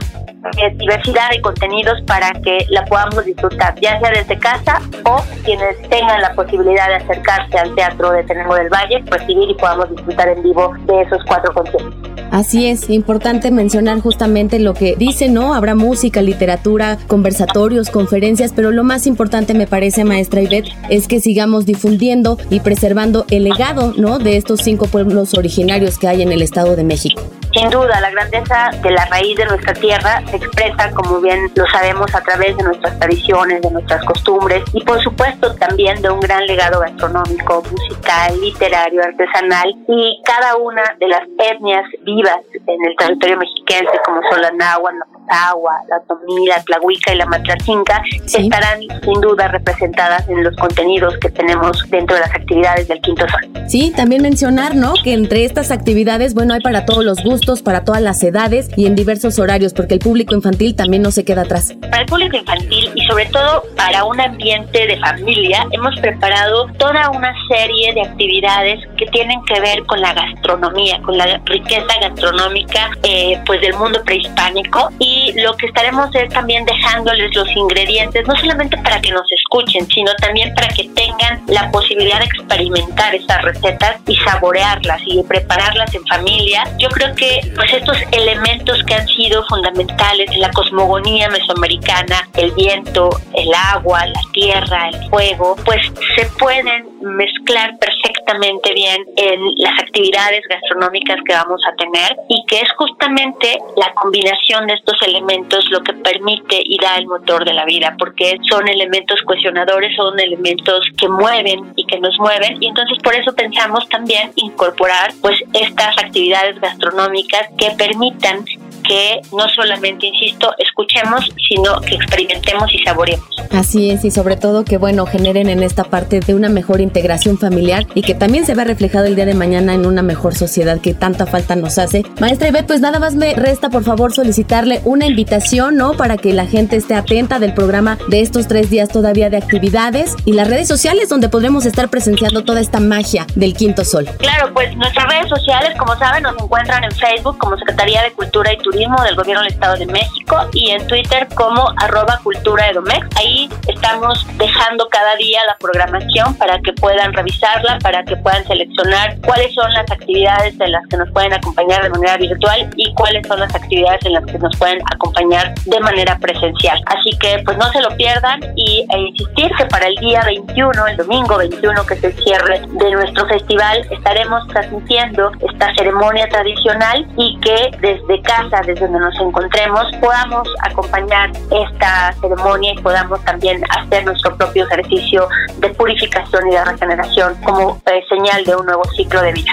diversidad de contenidos para que la podamos disfrutar, ya sea desde casa o quienes tengan la posibilidad de acercarse al Teatro de Tenango del Valle, recibir y podamos disfrutar en vivo de esos cuatro conciertos. Así es, importante mencionar justamente lo que dice, ¿no? Habrá música, literatura, conversatorios, conferencias, pero lo más importante me parece, maestra Ivette, es que sigamos difundiendo y preservando el legado, ¿no? De estos cinco pueblos originarios que hay en el Estado de México. Sin duda, la grandeza de la raíz de nuestra tierra se expresa, como bien lo sabemos, a través de nuestras tradiciones, de nuestras costumbres y, por supuesto, también de un gran legado gastronómico, musical, literario, artesanal y cada una de las etnias vivas en el territorio mexiquense, como son la náhuatl, la agua, la tomí, la tlahuica y la matlacinca, estarán sin duda representadas en los contenidos que tenemos dentro de las actividades del Quinto Sol. Sí, también mencionar, ¿no? Que entre estas actividades, bueno, hay para todos los gustos para todas las edades y en diversos horarios, porque el público infantil también no se queda atrás. Para el público infantil y sobre todo para un ambiente de familia, hemos preparado toda una serie de actividades que tienen que ver con la gastronomía, con la riqueza gastronómica eh, pues del mundo prehispánico y lo que estaremos es también dejándoles los ingredientes, no solamente para que nos escuchen, sino también para que tengan la posibilidad de experimentar esas recetas y saborearlas y prepararlas en familia. Yo creo que pues estos elementos que han sido fundamentales la cosmogonía mesoamericana, el viento, el agua, la tierra, el fuego, pues se pueden mezclar perfectamente bien en las actividades gastronómicas que vamos a tener y que es justamente la combinación de estos elementos lo que permite y da el motor de la vida, porque son elementos cuestionadores, son elementos que mueven y que nos mueven y entonces por eso pensamos también incorporar pues estas actividades gastronómicas que permitan que no solamente, insisto, escuchemos, sino que experimentemos y saboreemos. Así es, y sobre todo que, bueno, generen en esta parte de una mejor integración familiar y que también se vea reflejado el día de mañana en una mejor sociedad que tanta falta nos hace. Maestra Ivette, pues nada más me resta, por favor, solicitarle una invitación, ¿no? Para que la gente esté atenta del programa de estos tres días todavía de actividades y las redes sociales donde podremos estar presenciando toda esta magia del Quinto Sol. Claro, pues nuestras redes sociales, como saben, nos encuentran en Facebook como Secretaría de Cultura y Turismo del Gobierno del Estado de México y en Twitter como arroba cultura edomex. Ahí estamos dejando cada día la programación para que puedan revisarla, para que puedan seleccionar cuáles son las actividades en las que nos pueden acompañar de manera virtual y cuáles son las actividades en las que nos pueden acompañar de manera presencial. Así que pues no se lo pierdan y e insistir que para el día 21, el domingo 21 que es el cierre de nuestro festival, estaremos transmitiendo esta ceremonia tradicional y que desde casa, desde donde nos encontremos, podamos acompañar esta ceremonia y podamos también hacer nuestro propio ejercicio de purificación y de regeneración como eh, señal de un nuevo ciclo de vida.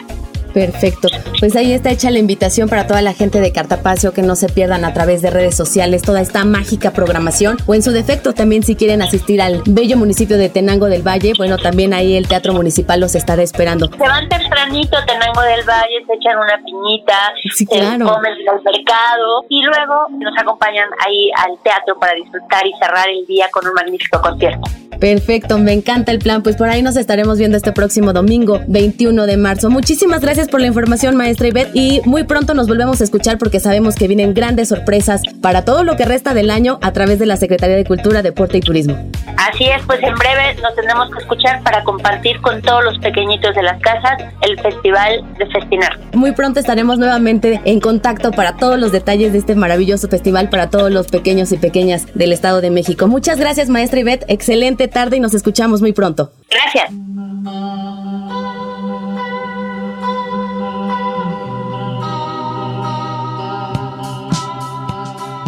Perfecto. Pues ahí está hecha la invitación para toda la gente de Cartapacio que no se pierdan a través de redes sociales toda esta mágica programación o en su defecto también si quieren asistir al bello municipio de Tenango del Valle, bueno, también ahí el Teatro Municipal los estará esperando. Se van tempranito a Tenango del Valle, se echan una piñita, sí, claro. se comen al mercado y luego nos acompañan ahí al teatro para disfrutar y cerrar el día con un magnífico concierto. Perfecto, me encanta el plan. Pues por ahí nos estaremos viendo este próximo domingo, 21 de marzo. Muchísimas gracias por la información, maestra Ivette, y muy pronto nos volvemos a escuchar porque sabemos que vienen grandes sorpresas para todo lo que resta del año a través de la Secretaría de Cultura, Deporte y Turismo. Así es, pues en breve nos tendremos que escuchar para compartir con todos los pequeñitos de las casas el Festival de Festinar. Muy pronto estaremos nuevamente en contacto para todos los detalles de este maravilloso festival para todos los pequeños y pequeñas del Estado de México. Muchas gracias, maestra Ivette. Excelente tarde y nos escuchamos muy pronto. Gracias.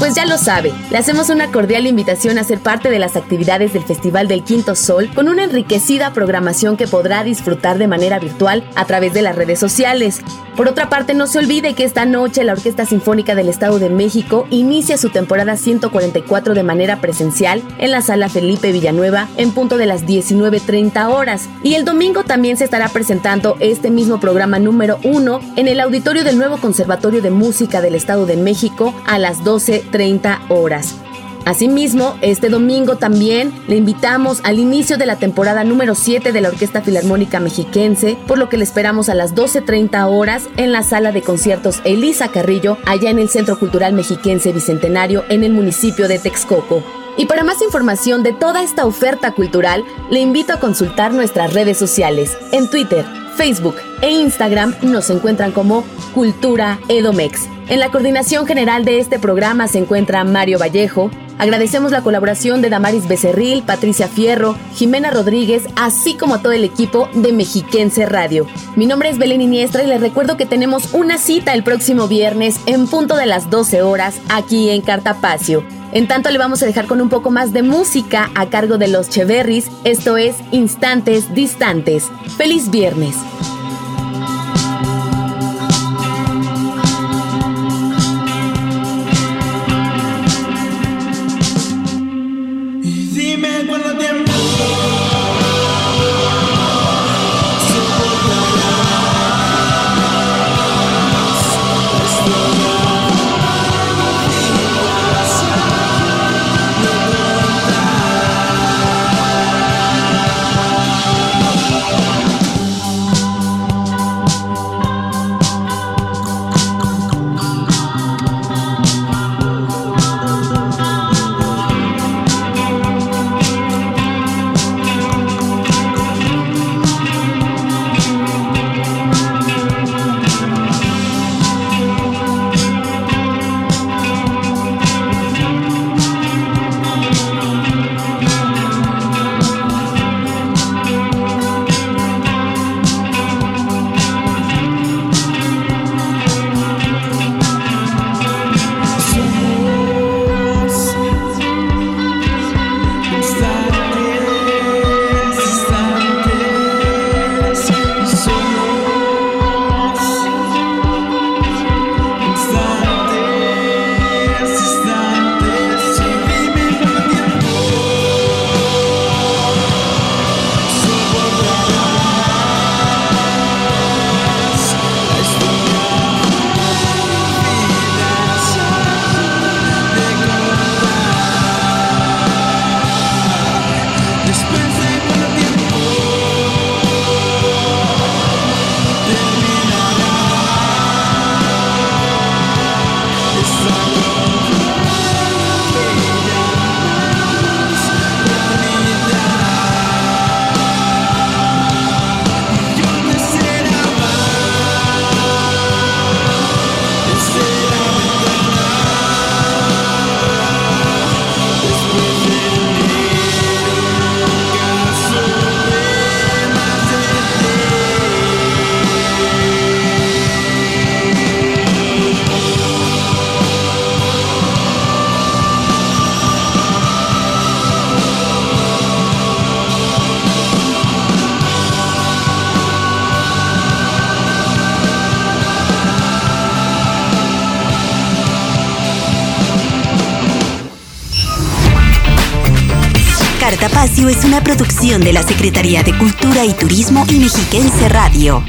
Pues ya lo sabe, le hacemos una cordial invitación a ser parte de las actividades del Festival del Quinto Sol con una enriquecida programación que podrá disfrutar de manera virtual a través de las redes sociales. Por otra parte, no se olvide que esta noche la Orquesta Sinfónica del Estado de México inicia su temporada 144 de manera presencial en la Sala Felipe Villanueva en punto de las 19.30 horas. Y el domingo también se estará presentando este mismo programa número 1 en el auditorio del nuevo Conservatorio de Música del Estado de México a las 12 30 horas. Asimismo, este domingo también le invitamos al inicio de la temporada número 7 de la Orquesta Filarmónica Mexiquense, por lo que le esperamos a las 12.30 horas en la sala de conciertos Elisa Carrillo, allá en el Centro Cultural Mexiquense Bicentenario, en el municipio de Texcoco. Y para más información de toda esta oferta cultural, le invito a consultar nuestras redes sociales. En Twitter, Facebook e Instagram nos encuentran como Cultura Edomex. En la coordinación general de este programa se encuentra Mario Vallejo. Agradecemos la colaboración de Damaris Becerril, Patricia Fierro, Jimena Rodríguez, así como a todo el equipo de Mexiquense Radio. Mi nombre es Belén Iniestra y les recuerdo que tenemos una cita el próximo viernes en punto de las 12 horas aquí en Cartapacio. En tanto le vamos a dejar con un poco más de música a cargo de los Cheverris, esto es Instantes Distantes. ¡Feliz viernes! Producción de la Secretaría de Cultura y Turismo y Mexiquense Radio.